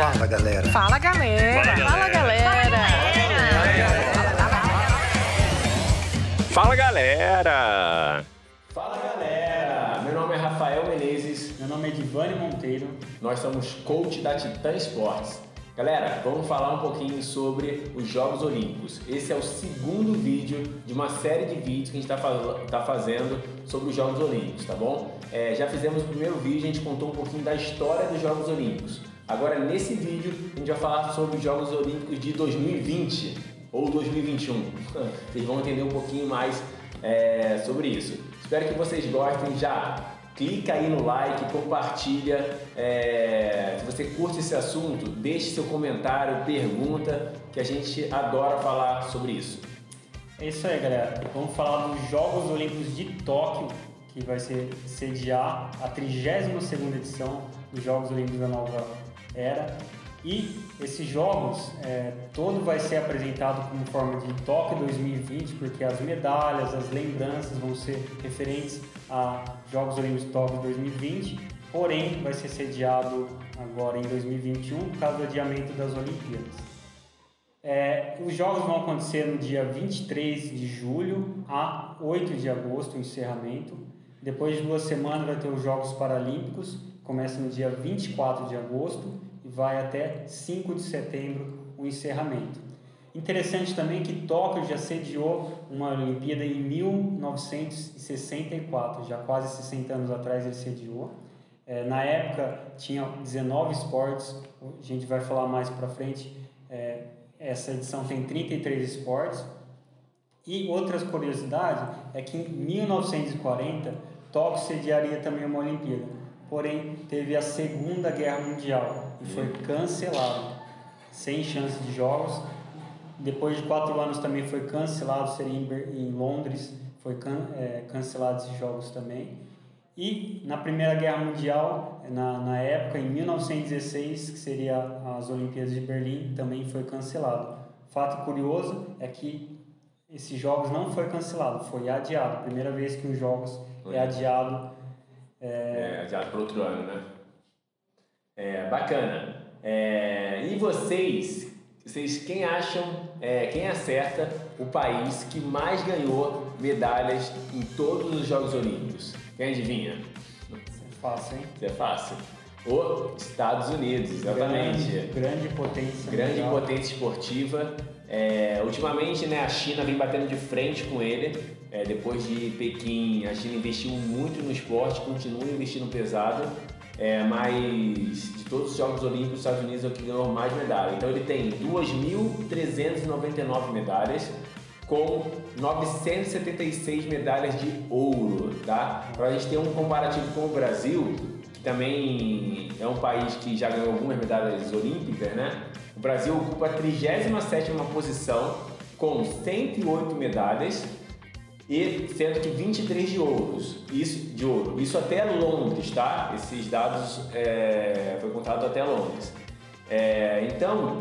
Fala galera. Fala galera. Fala galera. Fala galera. Fala galera! Meu nome é Rafael Menezes, Meu nome é Divani Monteiro. nós somos coach da Titan Esportes. Galera, vamos falar um pouquinho sobre os Jogos Olímpicos. Esse é o segundo vídeo de uma série de vídeos que a gente está tá fazendo sobre os Jogos Olímpicos, tá bom? É, já fizemos o primeiro vídeo, a gente contou um pouquinho da história dos Jogos Olímpicos. Agora, nesse vídeo, a gente vai falar sobre os Jogos Olímpicos de 2020 ou 2021. Vocês vão entender um pouquinho mais é, sobre isso. Espero que vocês gostem já. Clica aí no like, compartilha. é, se você curte esse assunto, deixe seu comentário, pergunta, que a gente adora falar sobre isso. É isso aí, galera. Vamos falar dos Jogos Olímpicos de Tóquio, que vai ser sediar a 32ª edição dos Jogos Olímpicos da Nova Era. E esses jogos, é, todo vai ser apresentado como forma de Tóquio 2020, porque as medalhas, as lembranças vão ser referentes a Jogos Olímpicos de Tóquio 2020, porém vai ser sediado agora em 2021 por causa do adiamento das Olimpíadas. É, os jogos vão acontecer no dia 23 de julho a 8 de agosto, o encerramento. Depois de duas semanas vai ter os Jogos Paralímpicos, começa no dia 24 de agosto e vai até 5 de setembro o encerramento. Interessante também que Tóquio já sediou uma Olimpíada em 1964, já quase 60 anos atrás ele sediou. É, na época tinha 19 esportes, a gente vai falar mais para frente. É, essa edição tem 33 esportes. E outras curiosidades é que em 1940 Tóquio sediaria também uma Olimpíada, porém teve a Segunda Guerra Mundial e foi cancelado, sem chance de jogos. Depois de quatro anos também foi cancelado, seria em, Londres, foi can, é, cancelado esses jogos também. E na Primeira Guerra Mundial, na, na época, em 1916, que seria as Olimpíadas de Berlim, também foi cancelado. Fato curioso é que esses jogos não foi cancelado, foi adiado. Primeira vez que os jogos é adiado. É, adiado para outro ano, né? É, bacana. É, e vocês, vocês quem acham, é, quem acerta o país que mais ganhou medalhas em todos os Jogos Olímpicos? Quem adivinha? Isso é fácil, hein? Isso é fácil. Os Estados Unidos, exatamente. Grande, grande potência. grande mundial. potência esportiva. É, ultimamente, né, a China vem batendo de frente com ele. É, depois de Pequim, a China investiu muito no esporte, continua investindo pesado. É, mas de todos os Jogos Olímpicos, os Estados Unidos é o que ganhou mais medalhas. Então ele tem 2.399 medalhas com 976 medalhas de ouro, tá? Para a gente ter um comparativo com o Brasil, que também é um país que já ganhou algumas medalhas olímpicas, né? O Brasil ocupa a 37ª posição com 108 medalhas e sendo que 23 de ouros, isso de ouro. Isso até Londres, tá? Esses dados é, foi contado até Londres. É, então,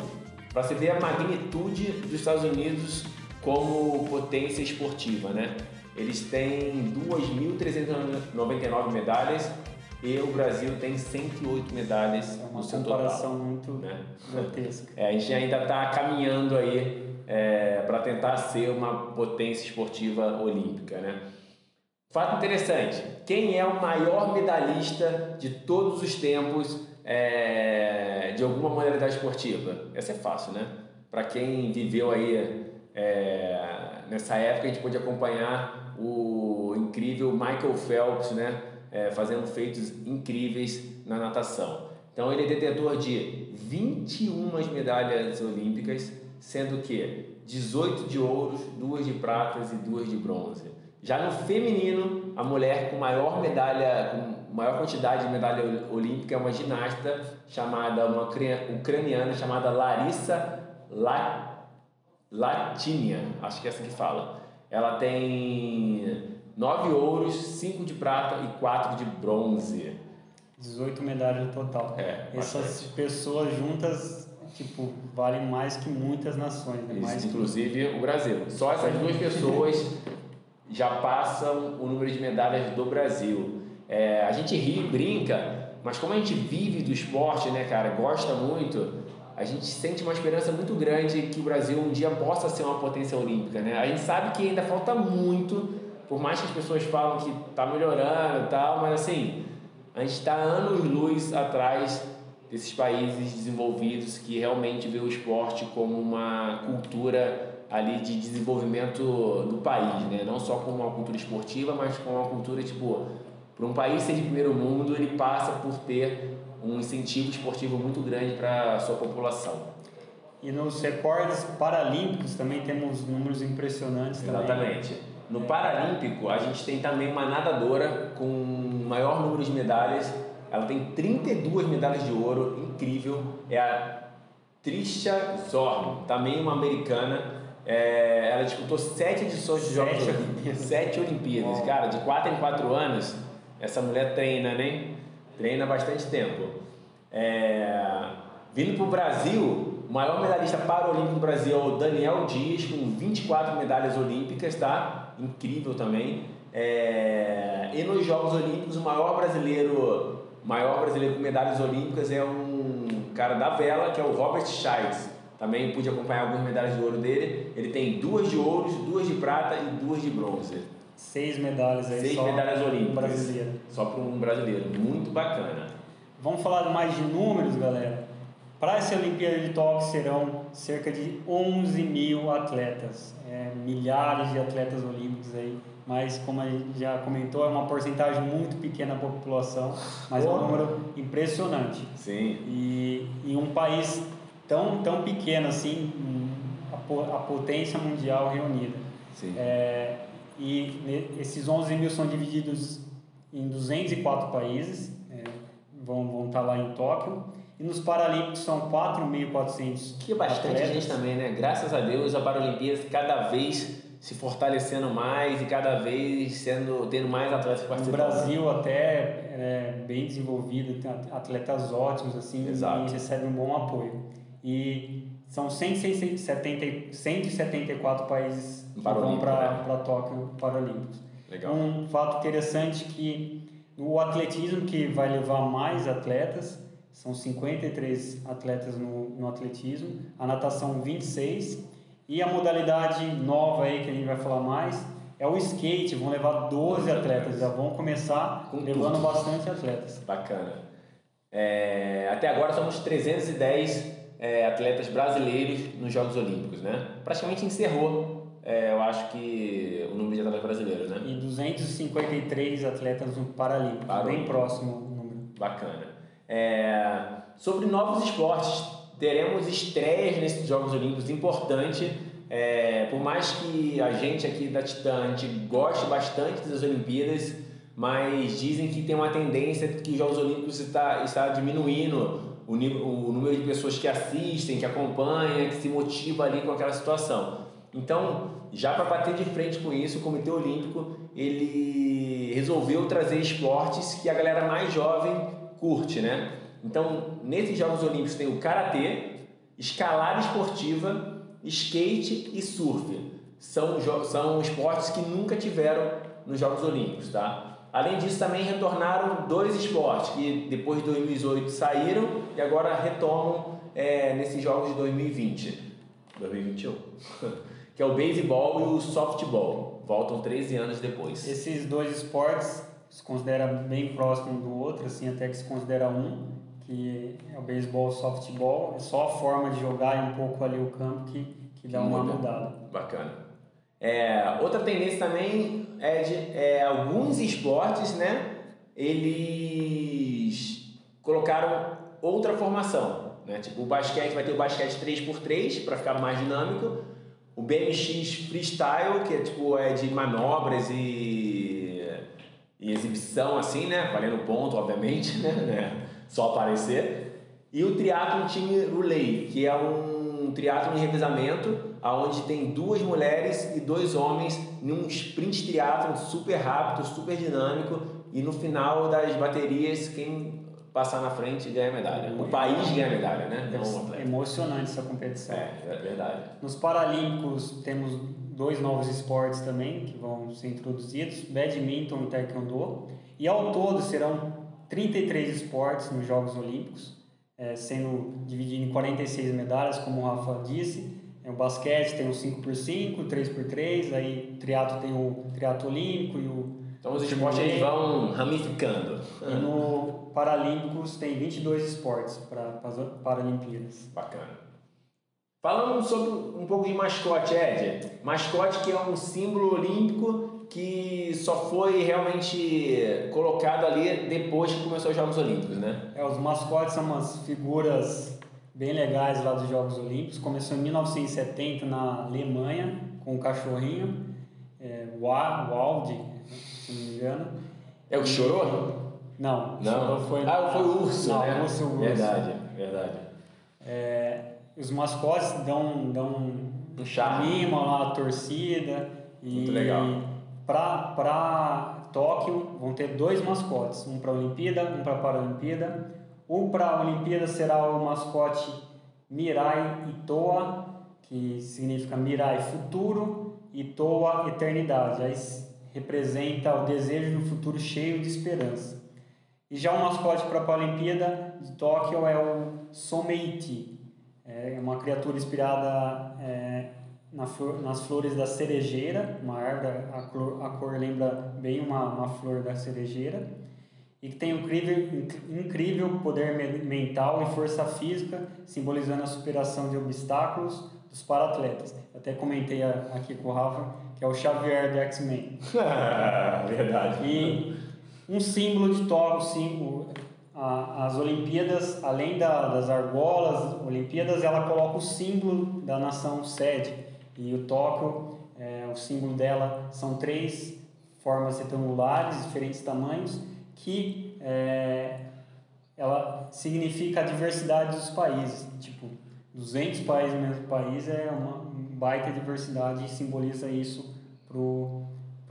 para você ver a magnitude dos Estados Unidos como potência esportiva, né? Eles têm 2.399 medalhas e o Brasil tem 108 medalhas É uma no seu comparação total. muito né? grotesca. É, a gente ainda está caminhando aí para tentar ser uma potência esportiva olímpica, né? Fato interessante: quem é o maior medalhista de todos os tempos é, de alguma modalidade esportiva? Essa é fácil, né? Para quem viveu aí é, nessa época, a gente pôde acompanhar o incrível Michael Phelps, né? É, fazendo feitos incríveis na natação. Então ele é detentor de 21 medalhas olímpicas, sendo que 18 de ouros, duas de pratas e duas de bronze. Já no feminino, a mulher com maior medalha, com maior quantidade de medalha olímpica é uma ginasta chamada, uma ucra- ucraniana chamada Larissa La, Latinia, acho que é assim que fala. Ela tem nove ouros, cinco de prata e quatro de bronze. 18 medalhas no total. É, Essas bastante. pessoas juntas, tipo, valem mais que muitas nações, né? Isso, que- inclusive o Brasil. Só essas duas pessoas já passam o número de medalhas do Brasil. É, a gente ri, brinca Mas como a gente vive do esporte, né, cara, gosta muito, a gente sente uma esperança muito grande que o Brasil um dia possa ser uma potência olímpica, né? A gente sabe que ainda falta muito, por mais que as pessoas falam que está melhorando e tal, mas assim, a gente está anos-luz atrás desses países desenvolvidos que realmente vê o esporte como uma cultura ali de desenvolvimento do país, né? Não só como uma cultura esportiva, mas como uma cultura tipo para um país ser de primeiro mundo, ele passa por ter um incentivo esportivo muito grande para a sua população. E nos recordes paralímpicos também temos números impressionantes. Exatamente. Também. No Paralímpico, a gente tem também uma nadadora com maior número de medalhas. Ela tem 32 medalhas de ouro, incrível. É a Trisha Zorn, também uma americana. É, ela disputou sete edições de Jogos Sete Olimpíadas. Sete Olimpíadas. Cara, de 4 em 4 anos, essa mulher treina, né? Treina bastante tempo. É... Vindo para o Brasil, o maior medalhista paralímpico do Brasil é o Daniel Dias, com 24 medalhas olímpicas, tá? Incrível também. É... E nos Jogos Olímpicos, o maior brasileiro, maior brasileiro com medalhas olímpicas é um cara da vela, que é o Robert Scheidt. Também pude acompanhar algumas medalhas de ouro dele. Ele tem duas de ouro, duas de prata e duas de bronze. Seis medalhas aí Seis só medalhas olímpicas. um brasileiro. Só para um brasileiro. Muito bacana. Vamos falar mais de números, galera. Para essa Olimpíada de Tóquio serão cerca de 11 mil atletas, é, milhares de atletas olímpicos aí, mas como a gente já comentou, é uma porcentagem muito pequena da população, mas é um número impressionante. Sim. E em um país tão, tão pequeno assim, a, po- a potência mundial reunida. Sim. É, e esses 11 mil são divididos em 204 países, é, vão, vão estar lá em Tóquio. E nos Paralímpicos são 4.400 Que bastante atletas. gente também, né? Graças a Deus a Paralimpíada cada vez se fortalecendo mais e cada vez sendo tendo mais atletas participando. Brasil até é bem desenvolvido, tem atletas ótimos assim Exato. e recebe um bom apoio. E são 170, 174 países que vão para né? Tóquio Paralímpicos. Legal. Um fato interessante que o atletismo que vai levar mais atletas, são 53 atletas no, no atletismo, a natação 26 e a modalidade nova aí que a gente vai falar mais é o skate, vão levar 12 atletas, já vão começar Com levando tudo. bastante atletas. Bacana. É, até agora somos 310 é, atletas brasileiros nos Jogos Olímpicos, né? Praticamente encerrou, é, eu acho que o número de atletas brasileiros, né? E 253 atletas no Paralímpico, Paralímpico. bem próximo o número. Bacana. É, sobre novos esportes, teremos estreias nesses Jogos Olímpicos importante. É, por mais que a gente aqui da Titã a gente goste bastante das Olimpíadas, mas dizem que tem uma tendência que os Jogos Olímpicos está, está diminuindo o, o número de pessoas que assistem, que acompanham, que se motiva ali com aquela situação. Então, já para bater de frente com isso, o Comitê Olímpico ele resolveu trazer esportes que a galera mais jovem curte, né? Então, nesses Jogos Olímpicos tem o karatê, escalada esportiva, skate e surf. São, são esportes que nunca tiveram nos Jogos Olímpicos, tá? Além disso, também retornaram dois esportes que depois de 2018 saíram e agora retomam é, nesses Jogos de 2020. 2021. que é o beisebol e o softball. Voltam 13 anos depois. Esses dois esportes se considera bem próximo um do outro, assim, até que se considera um, que é o beisebol o softball. É só a forma de jogar um pouco ali o campo que, que dá uma muda. mudada. Bacana. É, outra tendência também é de é, alguns esportes, né? Eles colocaram outra formação, né? Tipo o basquete vai ter o basquete 3x3 para ficar mais dinâmico. O BMX freestyle, que é tipo é de manobras e, e exibição assim, né? Valendo ponto, obviamente, né? Só aparecer. E o triatlo time relay, que é um triatlo em revezamento, aonde tem duas mulheres e dois homens num sprint triatlo super rápido, super dinâmico e no final das baterias quem passar na frente ganha medalha. O país ganha medalha, né? Não É emocionante essa competição. É, é verdade. Nos Paralímpicos temos dois novos esportes também que vão ser introduzidos, badminton e taekwondo. E ao todo serão 33 esportes nos Jogos Olímpicos, é, sendo dividido em 46 medalhas, como o Rafa disse. É, o basquete tem o 5x5, 3x3, aí o triatlo tem o triatlo olímpico e o então os esportes eles vão ramificando. E no Paralímpicos tem 22 esportes para as Paralimpíadas. Bacana. Falando sobre um pouco de mascote, Ed. Mascote que é um símbolo olímpico que só foi realmente colocado ali depois que começou os Jogos Olímpicos, né? É, os mascotes são umas figuras bem legais lá dos Jogos Olímpicos. Começou em 1970 na Alemanha com o cachorrinho, é, Wald, se não me engano. É o que chorou? Não, não. Foi, ah, foi o urso, não, né? Urso, urso. Verdade, verdade. É, os mascotes dão, dão um charme. animam lá a torcida. Muito legal. Para Tóquio vão ter dois mascotes, um para a Olimpíada, um para a Paralimpíada. O para a Olimpíada será o mascote Mirai Itoa, que significa Mirai futuro e Toa eternidade. Aí representa o desejo do futuro cheio de esperança. E já o mascote para a Paralimpíada de Tóquio é o Someiti, é uma criatura inspirada é, na flor, nas flores da cerejeira, uma árvore, a cor, a cor lembra bem uma, uma flor da cerejeira, e que tem um incrível, incrível poder mental e força física, simbolizando a superação de obstáculos dos para-atletas. Até comentei aqui com o Rafa, que é o Xavier do X-Men. Verdade. E um símbolo de Tóquio, símbolo, as Olimpíadas, além da, das argolas, Olimpíadas, ela coloca o símbolo da nação sede. E o Tóquio, é, o símbolo dela são três formas retangulares, diferentes tamanhos, que é, ela significa a diversidade dos países. Tipo, 200 países no mesmo país é uma baita diversidade e simboliza isso para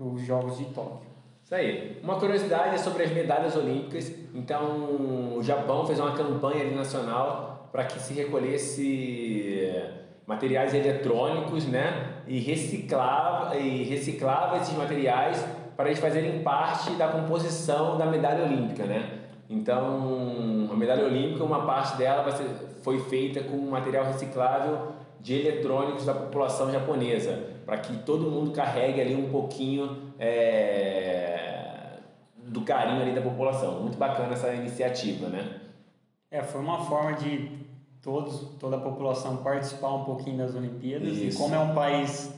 os Jogos de Tóquio. Isso aí. Uma curiosidade sobre as medalhas olímpicas. Então, o Japão fez uma campanha nacional para que se recolhesse materiais eletrônicos, né? E reciclava, e reciclava esses materiais para eles fazerem parte da composição da medalha olímpica, né? Então, a medalha olímpica, uma parte dela ser, foi feita com material reciclável de eletrônicos da população japonesa, para que todo mundo carregue ali um pouquinho é, do carinho ali da população. Muito bacana essa iniciativa, né? É, foi uma forma de todos, toda a população participar um pouquinho das Olimpíadas. Isso. E como é um país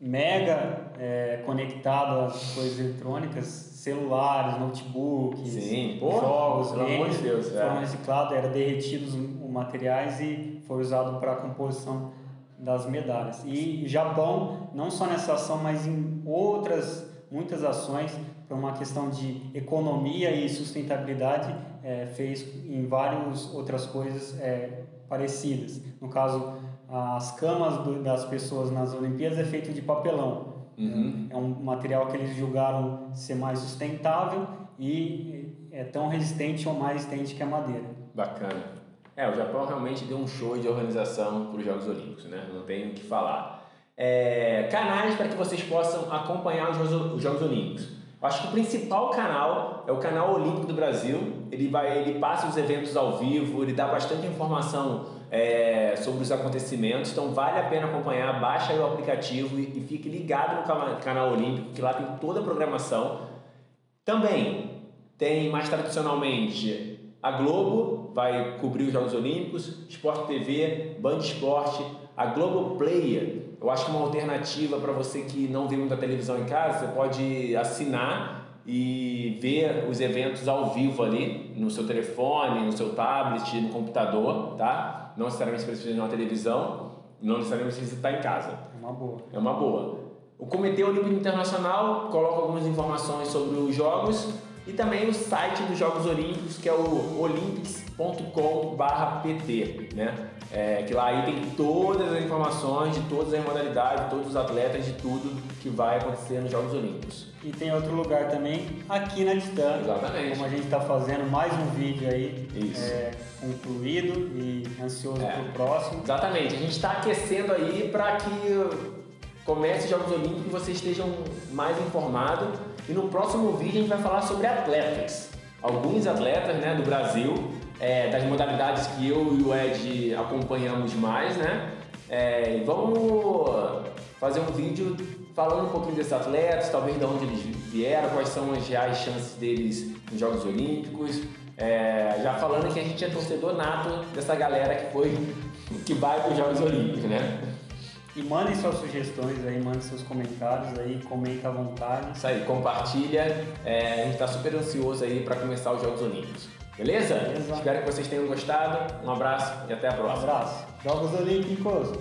mega é, conectado às coisas eletrônicas, celulares, notebooks, Sim, jogos, pelo amor de Deus, foram é. reciclados, eram derretidos os materiais e foi usado para a composição das medalhas. E Japão, não só nessa ação, mas em outras muitas ações para uma questão de economia e sustentabilidade, é, fez em várias outras coisas é, parecidas. No caso, as camas do, das pessoas nas Olimpíadas é feito de papelão. Uhum. É um material que eles julgaram ser mais sustentável e é tão resistente ou mais resistente que a madeira. Bacana. É, o Japão realmente deu um show de organização para os Jogos Olímpicos, né? Não tenho o que falar. É, canais para que vocês possam acompanhar os Jogos, os Jogos Olímpicos. Acho que o principal canal é o canal Olímpico do Brasil. Ele vai, ele passa os eventos ao vivo, ele dá bastante informação é, sobre os acontecimentos. Então vale a pena acompanhar. Baixa o aplicativo e, e fique ligado no canal Olímpico, que lá tem toda a programação. Também tem mais tradicionalmente a Globo vai cobrir os Jogos Olímpicos, Sport TV, Band Esporte, a Globo Player. Eu acho que uma alternativa para você que não vê muita televisão em casa, você pode assinar e ver os eventos ao vivo ali no seu telefone, no seu tablet, no computador, tá? Não necessariamente precisa de uma televisão, não necessariamente precisa estar em casa. É uma boa. É uma boa. O Comitê Olímpico Internacional coloca algumas informações sobre os jogos e também o site dos Jogos Olímpicos, que é o olympics.com/pt, né? É, que lá aí tem todas as informações de todas as modalidades, todos os atletas, de tudo que vai acontecer nos Jogos Olímpicos. E tem outro lugar também, aqui na Titã. Exatamente. Como a gente está fazendo mais um vídeo aí é, concluído e ansioso é. para o próximo. Exatamente. A gente está aquecendo aí para que comece os Jogos Olímpicos e vocês estejam mais informados e no próximo vídeo a gente vai falar sobre atletas. alguns atletas né, do Brasil, é, das modalidades que eu e o Ed acompanhamos mais, né? É, vamos fazer um vídeo falando um pouquinho desses atletas, talvez de onde eles vieram, quais são as reais chances deles nos Jogos Olímpicos. É, já falando que a gente é torcedor nato dessa galera que foi que vai para os Jogos Olímpicos, né? E mandem suas sugestões aí, mandem seus comentários aí, comenta à vontade. Isso aí, compartilha. É, a gente está super ansioso aí para começar os Jogos Olímpicos. Beleza? Beleza. Espero que vocês tenham gostado. Um abraço e até a Um próxima. abraço. Jogos Olímpicos.